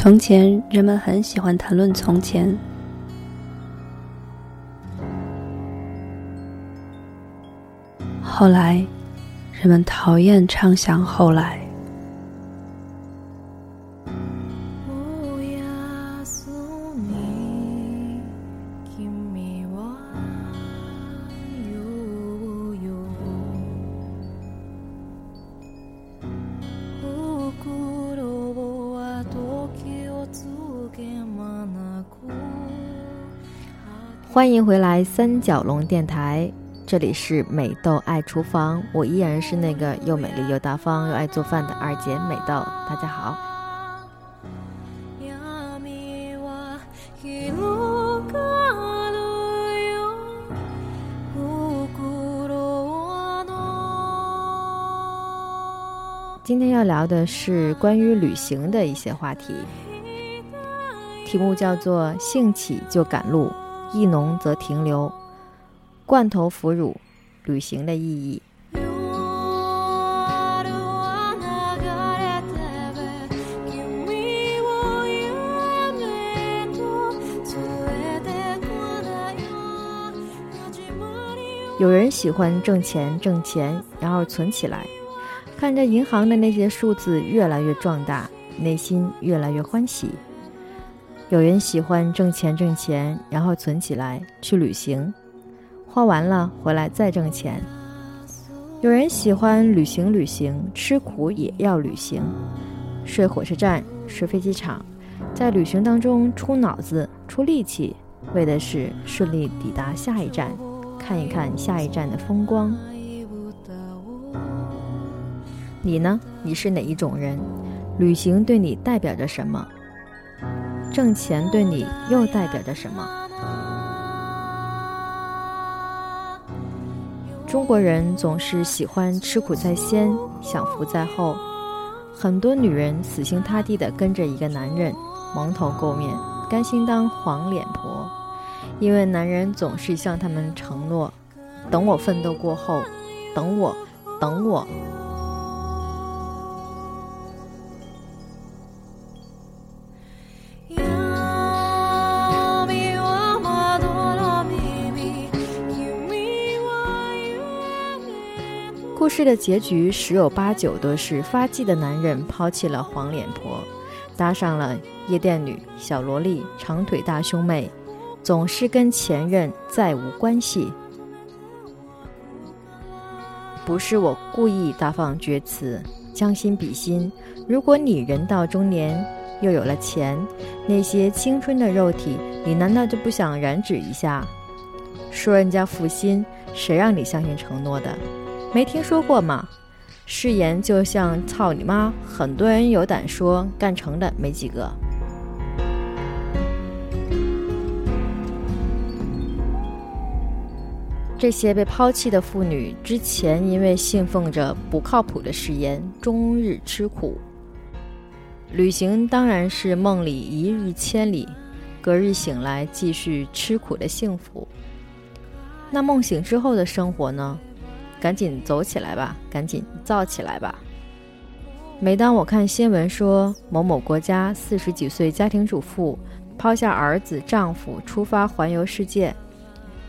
从前，人们很喜欢谈论从前。后来，人们讨厌畅想后来。欢迎回来，三角龙电台，这里是美豆爱厨房，我依然是那个又美丽又大方又爱做饭的二姐美豆，大家好。今天要聊的是关于旅行的一些话题，题目叫做“兴起就赶路”。意浓则停留，罐头腐乳，旅行的意义。有人喜欢挣钱，挣钱，然后存起来，看着银行的那些数字越来越壮大，内心越来越欢喜。有人喜欢挣钱挣钱，然后存起来去旅行，花完了回来再挣钱。有人喜欢旅行旅行，吃苦也要旅行，睡火车站，睡飞机场，在旅行当中出脑子出力气，为的是顺利抵达下一站，看一看下一站的风光。你呢？你是哪一种人？旅行对你代表着什么？挣钱对你又代表着什么？中国人总是喜欢吃苦在先，享福在后。很多女人死心塌地地跟着一个男人，蒙头垢面，甘心当黄脸婆，因为男人总是向他们承诺：“等我奋斗过后，等我，等我。”事的结局十有八九都是发迹的男人抛弃了黄脸婆，搭上了夜店女、小萝莉、长腿大胸妹，总是跟前任再无关系。不是我故意大放厥词，将心比心，如果你人到中年又有了钱，那些青春的肉体，你难道就不想染指一下？说人家负心，谁让你相信承诺的？没听说过吗？誓言就像操你妈，很多人有胆说，干成的没几个。这些被抛弃的妇女，之前因为信奉着不靠谱的誓言，终日吃苦。旅行当然是梦里一日千里，隔日醒来继续吃苦的幸福。那梦醒之后的生活呢？赶紧走起来吧，赶紧造起来吧！每当我看新闻说某某国家四十几岁家庭主妇抛下儿子丈夫出发环游世界，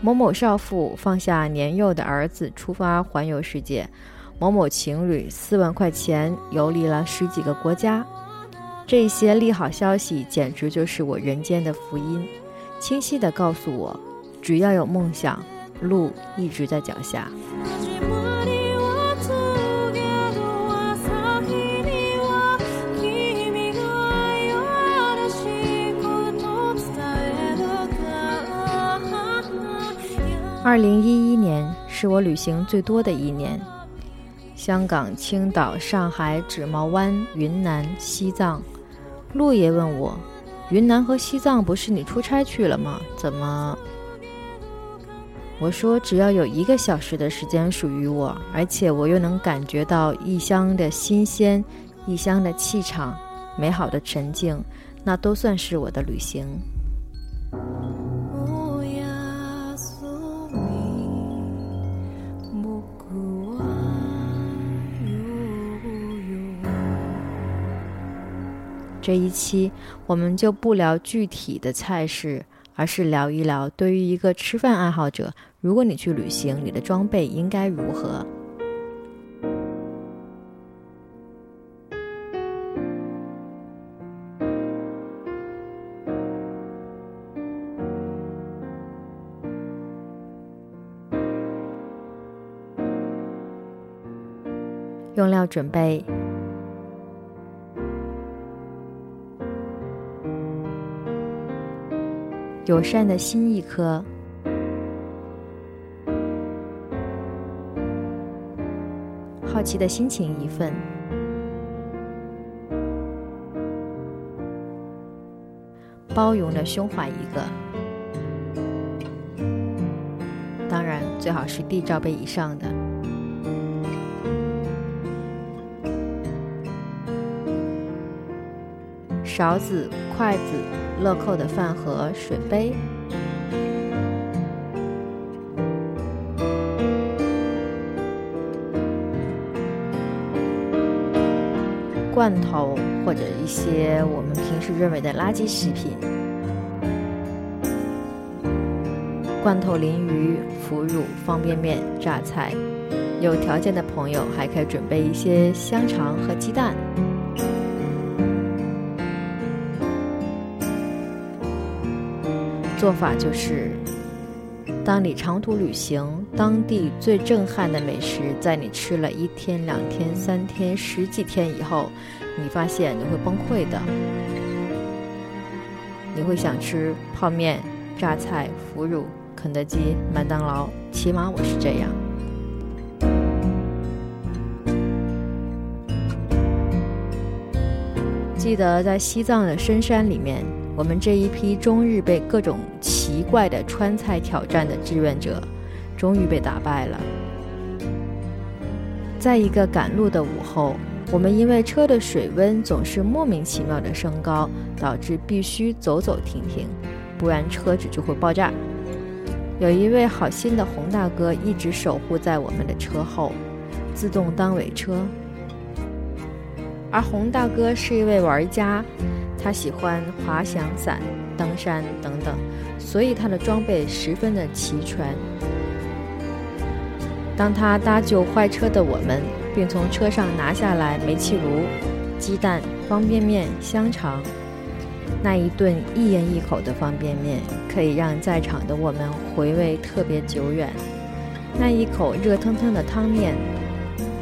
某某少妇放下年幼的儿子出发环游世界，某某情侣四万块钱游历了十几个国家，这些利好消息简直就是我人间的福音，清晰地告诉我，只要有梦想，路一直在脚下。二零一一年是我旅行最多的一年，香港、青岛、上海、纸毛湾、云南、西藏。陆爷问我：“云南和西藏不是你出差去了吗？怎么？”我说：“只要有一个小时的时间属于我，而且我又能感觉到异乡的新鲜、异乡的气场、美好的沉静，那都算是我的旅行。”这一期我们就不聊具体的菜式，而是聊一聊对于一个吃饭爱好者，如果你去旅行，你的装备应该如何。用料准备：友善的心一颗，好奇的心情一份，包容的胸怀一个。当然，最好是 D 罩杯以上的。勺子、筷子、乐扣的饭盒、水杯、罐头或者一些我们平时认为的垃圾食品，罐头鲮鱼、腐乳、方便面、榨菜。有条件的朋友还可以准备一些香肠和鸡蛋。做法就是：当你长途旅行，当地最震撼的美食，在你吃了一天、两天、三天、十几天以后，你发现你会崩溃的。你会想吃泡面、榨菜、腐乳、肯德基、麦当劳，起码我是这样。记得在西藏的深山里面。我们这一批终日被各种奇怪的川菜挑战的志愿者，终于被打败了。在一个赶路的午后，我们因为车的水温总是莫名其妙的升高，导致必须走走停停，不然车子就会爆炸。有一位好心的洪大哥一直守护在我们的车后，自动当尾车。而洪大哥是一位玩家。他喜欢滑翔伞、登山等等，所以他的装备十分的齐全。当他搭救坏车的我们，并从车上拿下来煤气炉、鸡蛋、方便面、香肠，那一顿一人一口的方便面，可以让在场的我们回味特别久远。那一口热腾腾的汤面，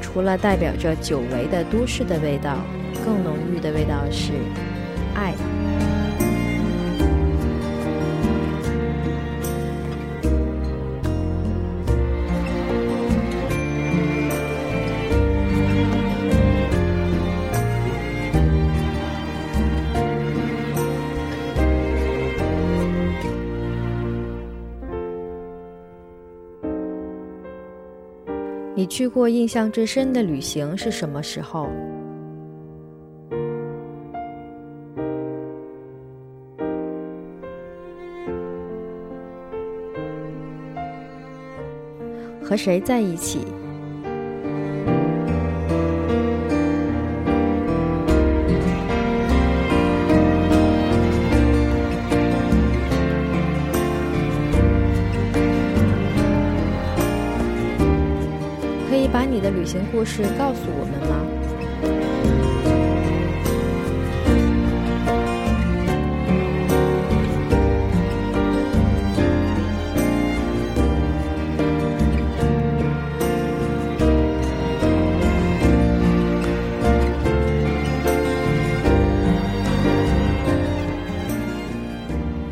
除了代表着久违的都市的味道，更浓郁的味道是。爱。你去过印象最深的旅行是什么时候？和谁在一起？把你的旅行故事告诉我们吗？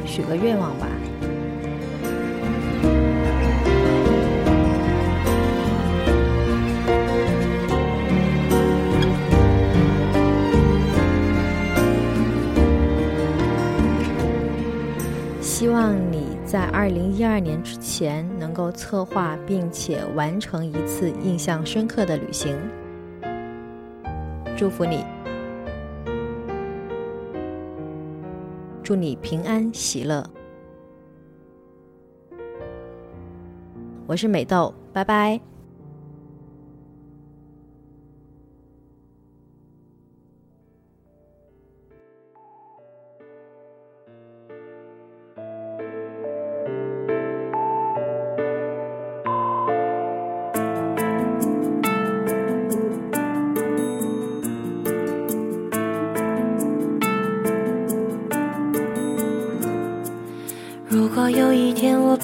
许个愿望吧。二零一二年之前能够策划并且完成一次印象深刻的旅行。祝福你。祝你平安喜乐。我是美豆，拜拜。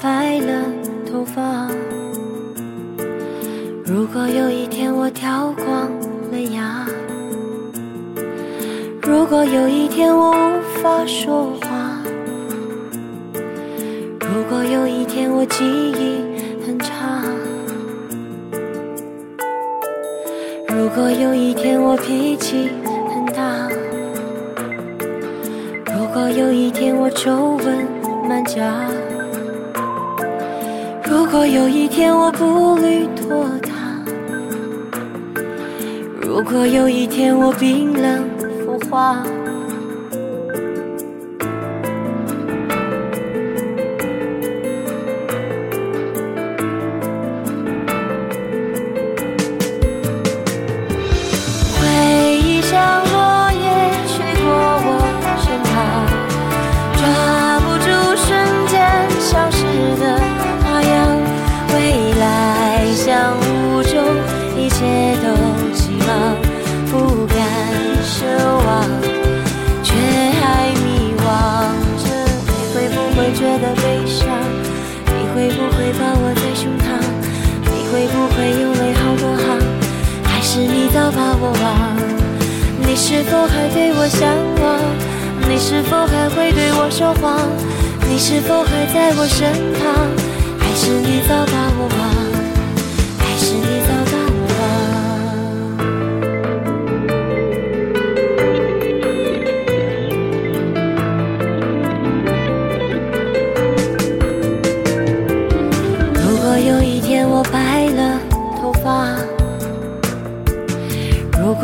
白了头发？如果有一天我掉光了牙？如果有一天我无法说话？如果有一天我记忆很差？如果有一天我脾气很大？如果有一天我皱纹满颊？如果有一天我步履拖沓？如果有一天我冰冷腐化？是否还对我向往？你是否还会对我说谎？你是否还在我身旁？还是你早把我忘？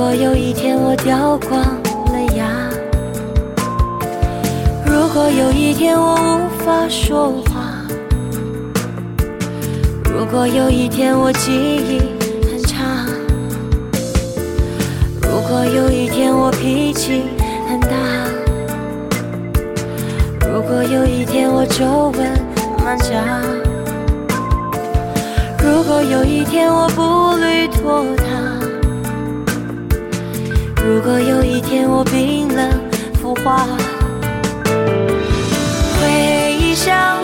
如果有一天我掉光了牙，如果有一天我无法说话，如果有一天我记忆很差，如果有一天我脾气很大，如果有一天我皱纹满颊。如果有一天我步履拖沓，如果有一天我冰冷腐化，回忆像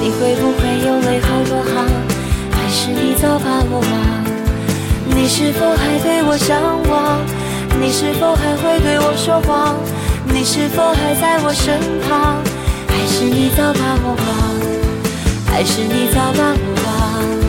你会不会有泪好多行？还是你早把我忘？你是否还对我向往？你是否还会对我说谎？你是否还在我身旁？还是你早把我忘？还是你早把我忘？